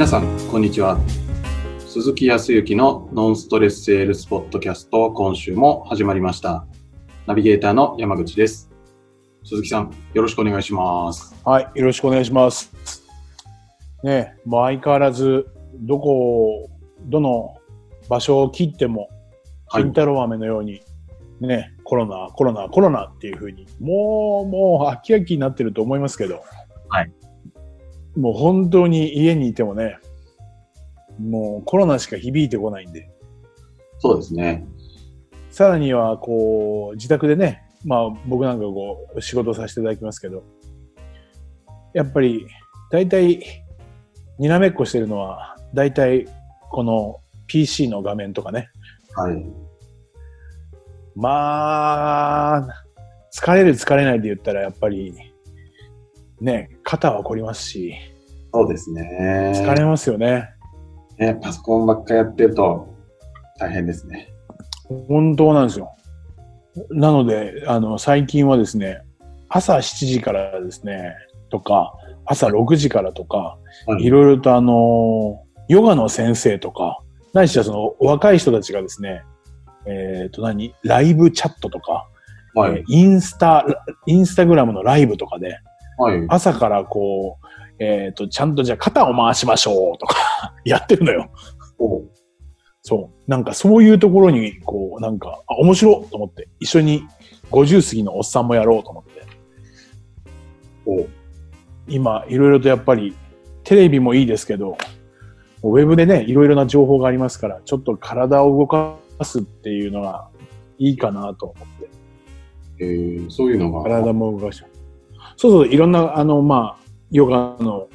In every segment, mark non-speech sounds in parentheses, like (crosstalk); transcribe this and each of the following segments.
皆さん、こんにちは。鈴木康之のノンストレスセールスポッドキャスト、今週も始まりました。ナビゲーターの山口です。鈴木さん、よろしくお願いします。はい、よろしくお願いします。ねえ、もう相変わらず、どこを、どの場所を切っても、はい金太郎飴のように、ね、コロナ、コロナ、コロナっていうふうに、もう、もう、秋々になってると思いますけど、はい。もう本当に家にいてもね、もうコロナしか響いてこないんで、そうですね。さらには、こう、自宅でね、まあ僕なんかこう、仕事させていただきますけど、やっぱり、大体、にらめっこしてるのは、大体、この PC の画面とかね。はい。まあ、疲れる疲れないで言ったら、やっぱり、ね、肩は凝りますし、そうですね。疲れますよね。ね、パソコンばっかやってると大変ですね。本当なんですよ。なので、あの、最近はですね、朝7時からですね、とか、朝6時からとか、はいいろいろとあの、ヨガの先生とか、ないしはその若い人たちがですね、えっ、と何ライブチャットとか、はい。えーインスタ、インスタグラムのライブとかで、はい。朝からこう、えっ、と、ちゃんとじゃあ肩を回しましょうとか、(laughs) やってるのよ。おそう。なんかそういうところに、こう、なんか、あ、面白いと思って、一緒に50過ぎのおっさんもやろうと思って。お今、いろいろとやっぱり、テレビもいいですけど、ウェブでね、いろいろな情報がありますから、ちょっと体を動かすっていうのがいいかなと思って。えー、そういうのが。体も動かして。そうそう、いろんな、あの、まあ、ヨガの、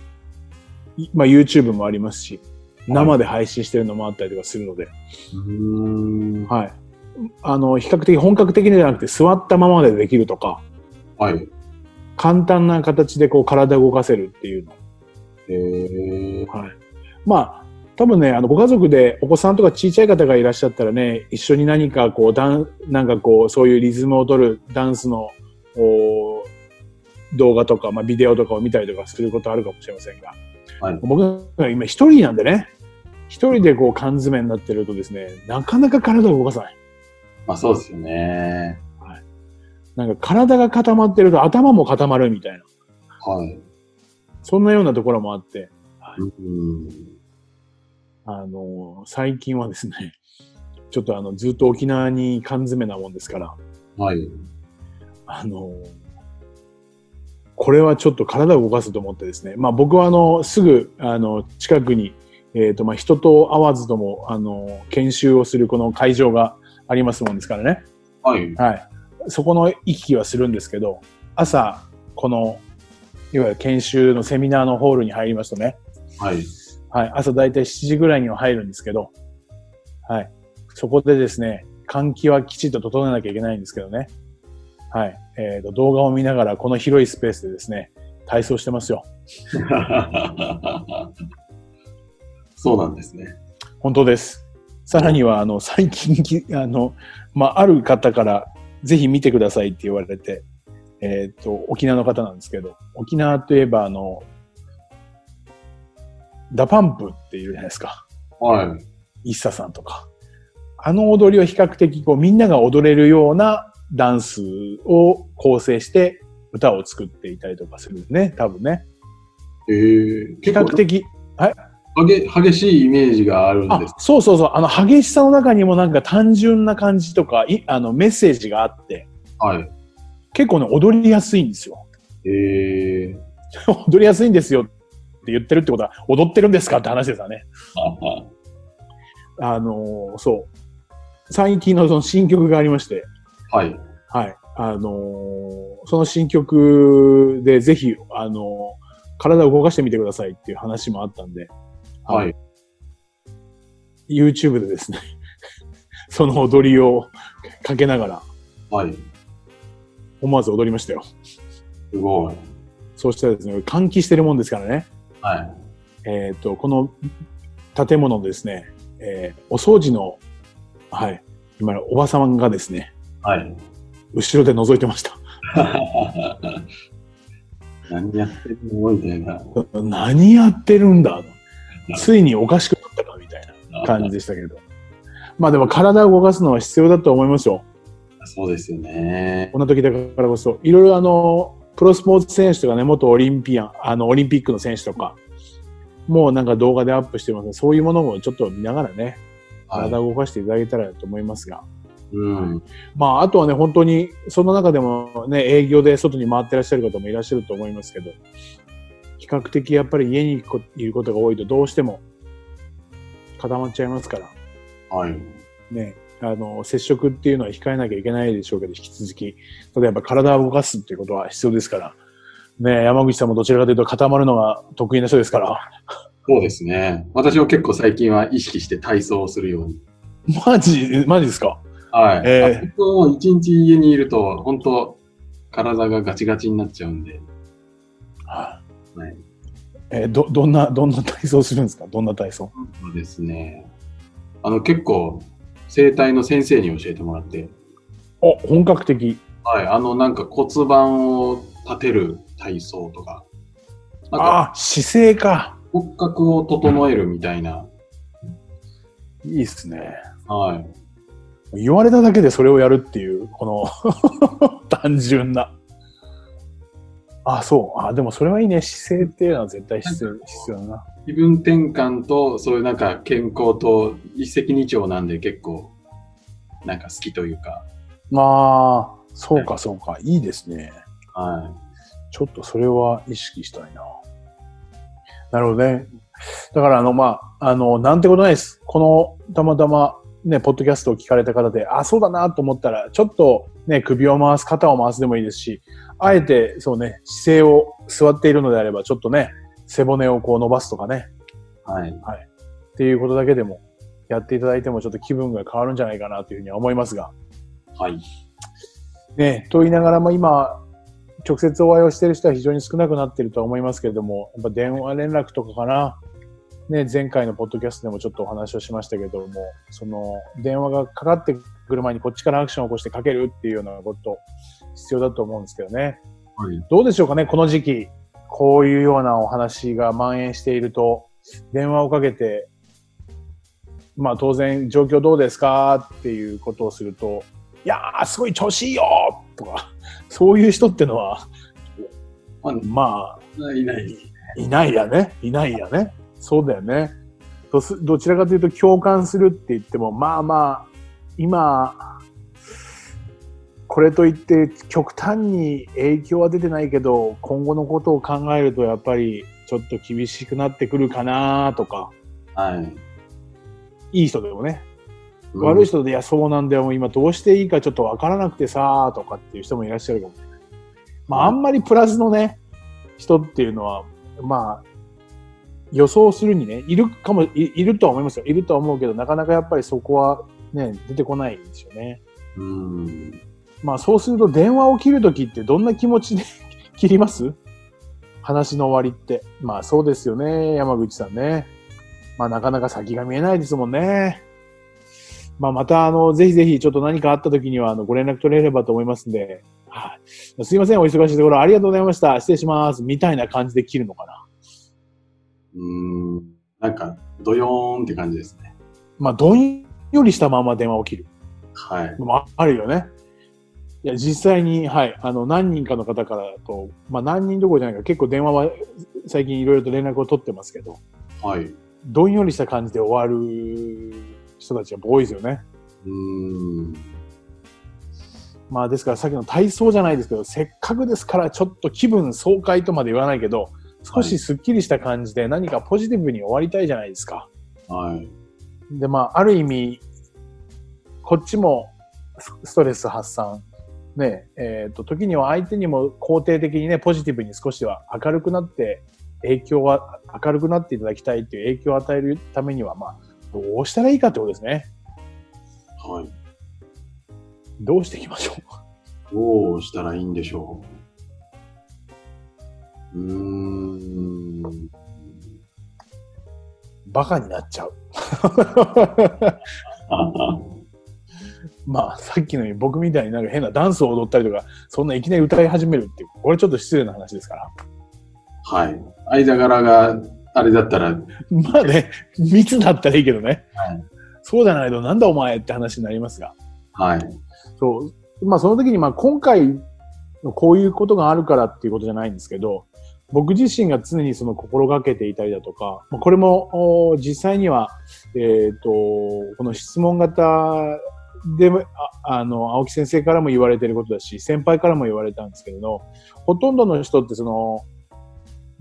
いまあ、YouTube もありますし、生で配信してるのもあったりとかするので、うーん。はい。あの、比較的本格的じゃなくて座ったままでできるとか、はい。簡単な形でこう体を動かせるっていうの。えー、はい。まあ、多分ね、あの、ご家族でお子さんとか小さい方がいらっしゃったらね、一緒に何かこう、ダン、なんかこう、そういうリズムを取るダンスの、お動画とか、まあ、ビデオとかを見たりとかすることあるかもしれませんが、はい僕が今一人なんでね、一人でこう缶詰になってるとですね、なかなか体を動かさない。まあそうですよね。なんか体が固まってると頭も固まるみたいな。はい。そんなようなところもあって、うん。あの、最近はですね、ちょっとあの、ずっと沖縄に缶詰なもんですから、はい。あの、これはちょっと体を動かすと思ってですね、まあ僕はあの、すぐ、あの、近くに、えっ、と、まあ人と会わずとも、あの、研修をするこの会場がありますもんですからね。はい。はい。そこの行き来はするんですけど、朝、この、いわゆる研修のセミナーのホールに入りますとね、はい。はい、朝だいたい7時ぐらいには入るんですけど、はい。そこでですね、換気はきちっと整えなきゃいけないんですけどね。はい。えっ、と、動画を見ながら、この広いスペースでですね、体操してますよ。(laughs) そうなんですね。本当です。さらには、あの、最近き、(laughs) あの、まあ、ある方から、ぜひ見てくださいって言われて、えっ、と、沖縄の方なんですけど、沖縄といえば、あの、 DA PUMP っていうじゃないですか。はい。イッサさんとか。あの踊りは比較的こうみんなが踊れるようなダンスを構成して歌を作っていたりとかするね、多分ね。えー、比較的。激激しいイメージがあるんあです。、そうそうそう。あの激しさの中にもなんか単純な感じとか、いあのメッセージがあって、はい。結構ね、踊りやすいんですよ。えー、(laughs) 踊りやすいんですよって言ってるってことは、踊ってるんですかって話ですよね。あのーそう。最近のその新曲がありまして、はい。はい。あのーその新曲でぜひ、あのー体を動かしてみてくださいっていう話もあったんで、はい。YouTube でですね、(laughs) その踊りをかけながらはい。思わず踊りましたよ。すごい。そうしたらですね、換気してるもんですからね、はい。えっ、と、この建物ですね、えーお掃除の、はい、今のおばさんがですね、はい。後ろで覗いてました。(laughs) 何やってるのみたいな。何やってるんだ？ついにおかしくなったかみたいな感じでしたけど。まあでも体を動かすのは必要だと思いますよ。そうですよね。こんな時だからこそ。いろいろあの、プロスポーツ選手とかね、元オリンピアン、あの、オリンピックの選手とか、もうなんか動画でアップしてますそういうものもちょっと見ながらね、体を動かしていただけたらと思いますが。うん。まあ、あとはね、本当に、その中でもね、営業で外に回ってらっしゃる方もいらっしゃると思いますけど、比較的やっぱり家にいることが多いとどうしても固まっちゃいますから、はい。ね、あの、接触っていうのは控えなきゃいけないでしょうけど、引き続き、例えば体を動かすっていうことは必要ですから、ね、山口さんもどちらかというと固まるのが得意な人ですから、そうですね。私も結構最近は意識して体操をするように。マジ、マジですか？はい。えーもう一日家にいると、本当体がガチガチになっちゃうんで。はい。えーど、どんな、どんな体操するんですか？どんな体操？そうですね。あの、結構、整体の先生に教えてもらって、お、本格的。はい。あの、なんか骨盤を立てる体操とか、なんかああ、姿勢か。骨格を整えるみたいな、いいっすね。はい。言われただけでそれをやるっていう、この (laughs) 単純な。あ、そう。あ、でもそれはいいね。姿勢っていうのは絶対必要必要だな。気分転換と、そういうなんか健康と一石二鳥なんで結構、なんか好きというか、まあ、そうかそうか。いいですね。はちょっとそれは意識したいな。なるほどね。だからあの、まあ、あの、なんてことないです。この、たまたま、ね、ポッドキャストを聞かれた方で、あ、そうだなと思ったら、ちょっとね、首を回す、肩を回すでもいいですし、あえて、そうね、姿勢を座っているのであれば、ちょっとね、背骨をこう伸ばすとかね、い。はい。っていうことだけでも、やっていただいてもちょっと気分が変わるんじゃないかなというふうには思いますが。はい。ね、と言いながらも今、直接お会いをしている人は非常に少なくなっているとは思いますけれども、やっぱ電話連絡とかかな。ね、前回のポッドキャストでもちょっとお話をしましたけども、その電話がかかってくる前にこっちからアクションを起こしてかけるっていうようなこと必要だと思うんですけどね。はい。どうでしょうかね、この時期、こういうようなお話が蔓延していると、電話をかけて、まあ当然状況どうですかっていうことをすると、いやー、すごい調子いいよとか、(laughs) そういう人ってのは、ままあ、いない。あ、いないやね。いないやね。そうだよね。どすどちらかというと共感するって言っても、まあまあ、今、これといって極端に影響は出てないけど、今後のことを考えるとやっぱりちょっと厳しくなってくるかなとか、はい。いい人でもね、悪い人で、いや、そうなんだよ、今どうしていいかちょっとわからなくてさ、とかっていう人もいらっしゃるかもしれない。まあ、あんまりプラスのね、人っていうのは、まあ、予想するにね、いるかも、いいるとは思いますよ。いるとは思うけど、なかなかやっぱりそこはね、出てこないんですよね。うん。まあ、そうすると電話を切るときってどんな気持ちで (laughs) 切ります？話の終わりって。まあ、そうですよね、山口さんね。まあ、なかなか先が見えないですもんね。まあ、また、あの、ぜひぜひ、ちょっと何かあった時には、あの、ご連絡取れればと思いますんで、はい。すいません、お忙しいところ、ありがとうございました。失礼します。みたいな感じで切るのかな。うん。なんか、ドヨーンって感じですね。まあ、どんよりしたまま電話を切る。はい。まあ、あるよね。いや、実際に、はい、あの、何人かの方からと、まあ、何人どころじゃないか、結構電話は最近いろいろと連絡を取ってますけど、はい。どんよりした感じで終わる人たちが多いですよね。うん。まあ、ですからさっきの体操じゃないですけど、せっかくですからちょっと気分爽快とまで言わないけど、少しスッキリした感じで何かポジティブに終わりたいじゃないですか。はい。で、まあ、ある意味、こっちもスストレス発散。ね、えっ、と、時には相手にも肯定的にね、ポジティブに少しは明るくなって、影響は、明るくなっていただきたいっていう影響を与えるためには、まあ、どうしたらいいかってことですね。はい。どうしていきましょう？どうしたらいいんでしょう？うーん。バカになっちゃう。(laughs) まあ、さっきのように僕みたいになんか変なダンスを踊ったりとか、そんないきなり歌い始めるっていう、これちょっと失礼な話ですから。はい。間柄があれだったら、まあね、密だったらいいけどね。はいそうじゃないと、なんだお前って話になりますが。はい。そう。まあその時に、まあ今回のこういうことがあるからっていうことじゃないんですけど、僕自身が常にその心がけていたりだとか、これも実際には、えっ、と、この質問型で、ああの、青木先生からも言われてることだし、先輩からも言われたんですけれど、ほとんどの人ってその、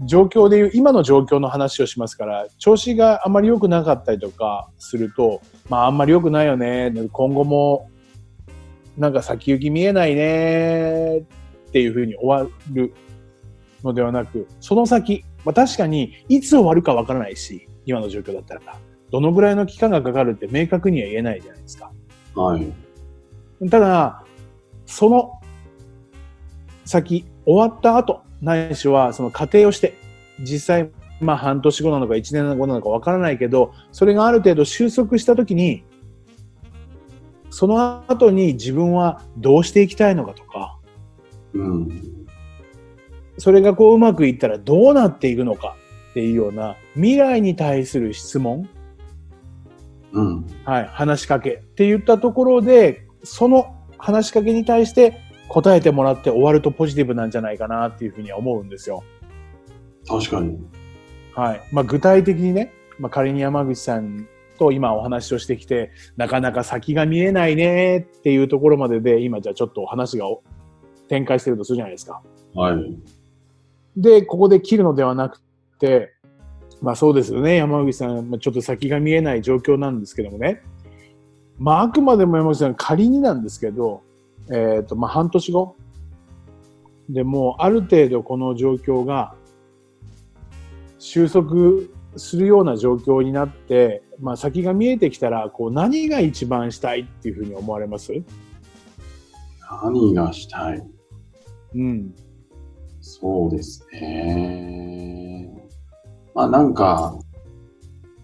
状況でいう、今の状況の話をしますから、調子があまり良くなかったりとかすると、まああんまり良くないよね、今後もなんか先行き見えないねっていうふうに終わるのではなく、その先、まあ確かにいつ終わるかわからないし、今の状況だったら、どのぐらいの期間がかかるって明確には言えないじゃないですか。はい。ただ、その先、終わった後、ないしはその過程をして、実際、まあ半年後なのか一年後なのかわからないけど、それがある程度収束したときに、その後に自分はどうしていきたいのかとか、うん。それがこううまくいったらどうなっていくのかっていうような未来に対する質問、うん。はい、話しかけって言ったところで、その話しかけに対して答えてもらって終わるとポジティブなんじゃないかなっていうふうには思うんですよ。確かに。はい。まあ具体的にね、まあ仮に山口さんと今お話をしてきて、なかなか先が見えないねっていうところまでで、今じゃあちょっとお話が展開してるとするじゃないですか。はい。で、ここで切るのではなくて、まあそうですよね、山口さん、まあちょっと先が見えない状況なんですけどもね。まああくまでも山口さん仮になんですけど、えっ、と、まあ半年後でもうある程度この状況が収束するような状況になって、まあ先が見えてきたら、こう何が一番したいっていうふうに思われます？何がしたい？うん。そうですね。まあなんか、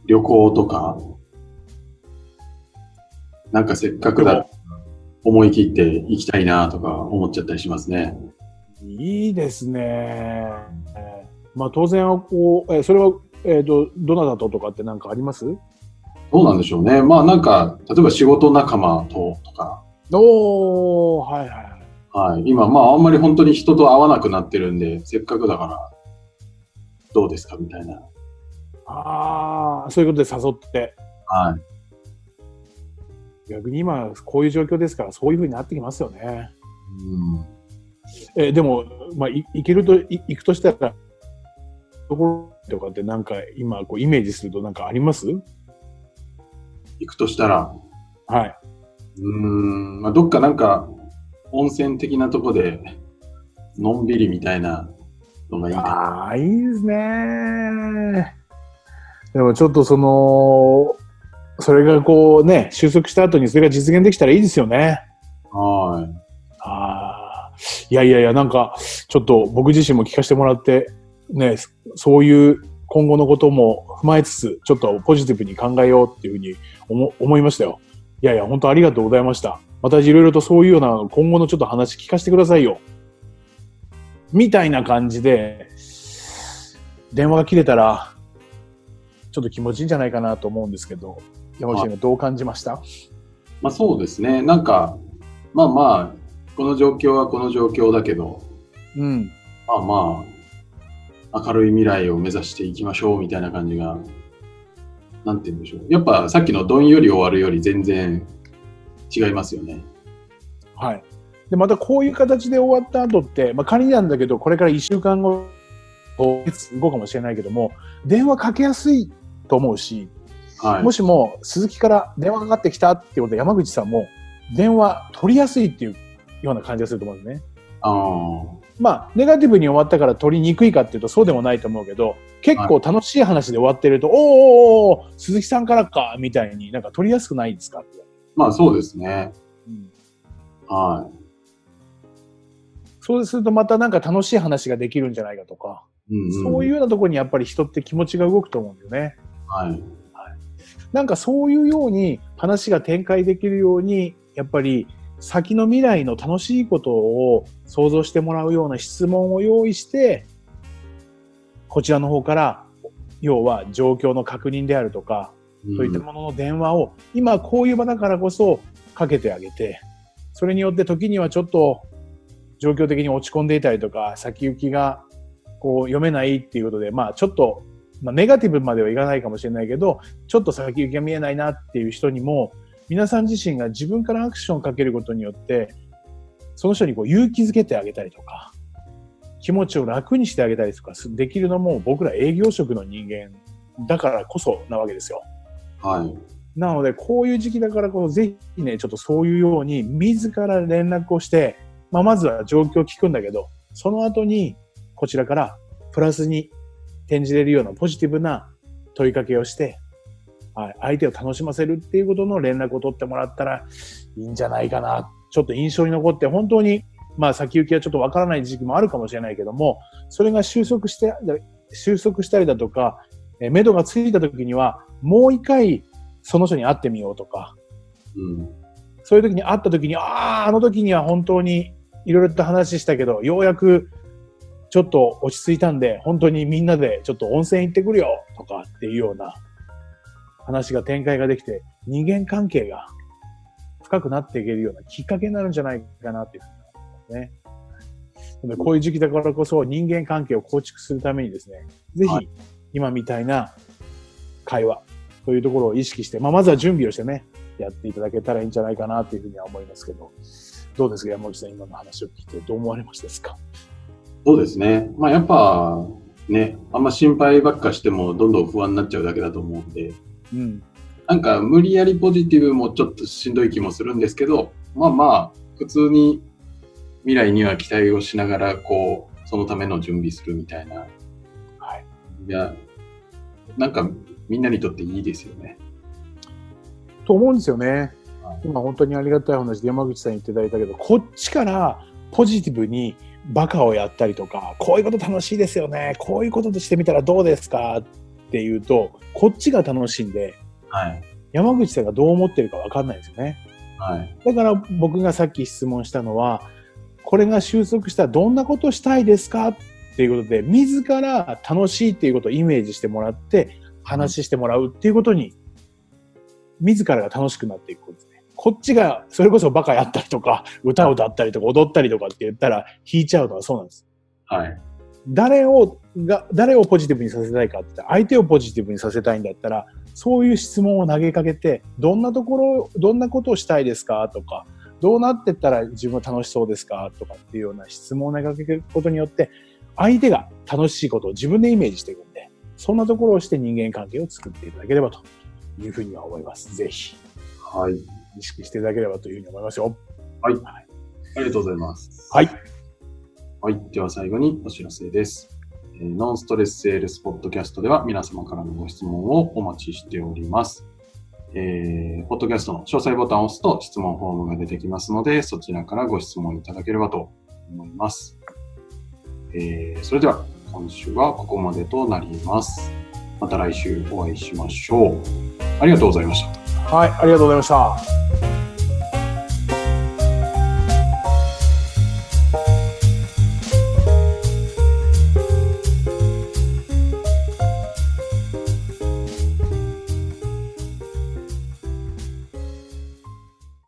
旅行とか、なんかせっかくだ、思い切って行きたいなとか思っちゃったりしますね。いいですね。えーまあ当然はこう、えーそれは、えっ、と、どなたととかって何かあります？どうなんでしょうね。まあなんか、例えば仕事仲間ととか、おー、はいはいはい。はい。今、まああんまり本当に人と会わなくなってるんで、せっかくだから、どうですか？みたいな。ああ、そういうことで誘って。はい。逆に今、こういう状況ですから、そういうふうになってきますよね。うん。えーでも、まあ、い行けると、い行くとしたら、ところとかってなんか今、こう、イメージするとなんかあります？行くとしたら、はい。うーん、まあ、どっかなんか、温泉的なとこで、のんびりみたいなのがいいかああ、いいですね。でもちょっとその、それがこうね、収束した後にそれが実現できたらいいですよね。な。はい。ああ、いやいやいや、なんか、ちょっと僕自身も聞かせてもらって、ね、そういう今後のことも踏まえつつ、ちょっとポジティブに考えようっていうふうに思思いましたよ。いやいや、本当ありがとうございました。またいろいろとそういうような今後のちょっと話聞かせてくださいよ。みたいな感じで、電話が切れたら、ちょっと気持ちいいんじゃないかなと思うんですけど、山口さんがどう感じました？まあそうですね。なんか、まあまあ、この状況はこの状況だけど、うん。まあまあ、明るい未来を目指していきましょうみたいな感じが、なんて言うんでしょう。やっぱさっきのどんより終わるより全然違いますよね。はい。で、またこういう形で終わった後って、まあ仮になんだけど、これから1週間後、5月後かもしれないけども、電話かけやすいと思うし、はいも。しも鈴木から電話かかってきたってことで山口さんも電話取りやすいっていうような感じがすると思うんですね。ああ。まあ、ネガティブに終わったから取りにくいかっていうとそうでもないと思うけど、結構楽しい話で終わってると、おーおーおー鈴木さんからか、みたいになんか取りやすくないですか？って。まあそうですね。うんはそうするとまたなんか楽しい話ができるんじゃないかとか、い。うん、うん。そういうようなところにやっぱり人って気持ちが動くと思うんだよね。はい。なんかそういうように話が展開できるように、やっぱり先の未来の楽しいことを想像してもらうような質問を用意して、こちらの方から要は状況の確認であるとか、そういったものの電話を、今こういう場だからこそかけてあげて、それによって時にはちょっと状況的に落ち込んでいたりとか、先行きがこう読めないっていうことで、まあちょっと、まあネガティブまではいかないかもしれないけど、ちょっと先行きが見えないなっていう人にも、皆さん自身が自分からアクションをかけることによって、その人にこう勇気づけてあげたりとか、気持ちを楽にしてあげたりとかできるのも僕ら営業職の人間だからこそなわけですよ。はい。なので、こういう時期だからこそ、ぜひね、ちょっとそういうように、自ら連絡をして、まあ、まずは状況を聞くんだけど、その後に、こちらからプラスに転じれるようなポジティブな問いかけをして、はい、相手を楽しませるっていうことの連絡を取ってもらったらいいんじゃないかな。ちょっと印象に残って、本当に、まあ先行きはちょっとわからない時期もあるかもしれないけども、それが収束して、収束したりだとか、え目処がついた時には、もう一回その人に会ってみようとか、うん、そういう時に会った時に、ああ、あの時には本当にいろいろと話したけど、ようやくちょっと落ち着いたんで、本当にみんなでちょっと温泉行ってくるよとかっていうような話が展開ができて、人間関係が深くなっていけるようなきっかけになるんじゃないかなっていうふうに思いますね。でこういう時期だからこそ人間関係を構築するためにですね、ぜひ今みたいな会話、というところを意識して、まあ、まずは準備をしてね、やっていただけたらいいんじゃないかなというふうには思いますけど、どうですか、山口さん、今の話を聞いて、どう思われましたですか？そうですね。まあ、やっぱ、ね、あんま心配ばっかしても、どんどん不安になっちゃうだけだと思うんで、うん、なんか無理やりポジティブもちょっとしんどい気もするんですけど、まあまあ、普通に未来には期待をしながら、こう、そのための準備するみたいな。はい。いや、なんかみんなにとっていいですよね。と思うんですよね。今本当にありがたい話で山口さん言っていただいたけど、こっちからポジティブにバカをやったりとか、こういうこと楽しいですよね。こういうこととしてみたらどうですかっていうと、こっちが楽しんで、はい、山口さんがどう思ってるかわかんないですよね。はい、だから僕がさっき質問したのは、これが収束したらどんなことしたいですかっていうことで、自ら楽しいっていうことをイメージしてもらって、話してもらうっていうことに、自らが楽しくなっていくんですね。こっちが、それこそバカやったりとか、歌を歌ったりとか、踊ったりとかって言ったら、弾いちゃうのはそうなんです。はい。誰を、が、誰をポジティブにさせたいかって、相手をポジティブにさせたいんだったら、そういう質問を投げかけて、どんなところ、どんなことをしたいですかとか、どうなってったら自分は楽しそうですかとかっていうような質問を投げかけることによって、相手が楽しいことを自分でイメージしていくんで、そんなところをして人間関係を作っていただければというふうには思います。ぜひ。はい。意識していただければというふうに思いますよ。はい。はい、ありがとうございます。はい。はい。では最後にお知らせです。えー、ノンストレスセールスポッドキャストでは皆様からのご質問をお待ちしております。えー、ポッドキャストの詳細ボタンを押すと質問フォームが出てきますので、そちらからご質問いただければと思います。えー、それでは今週はここまでとなります。また来週お会いしましょう。ありがとうございました。はい、ありがとうございました。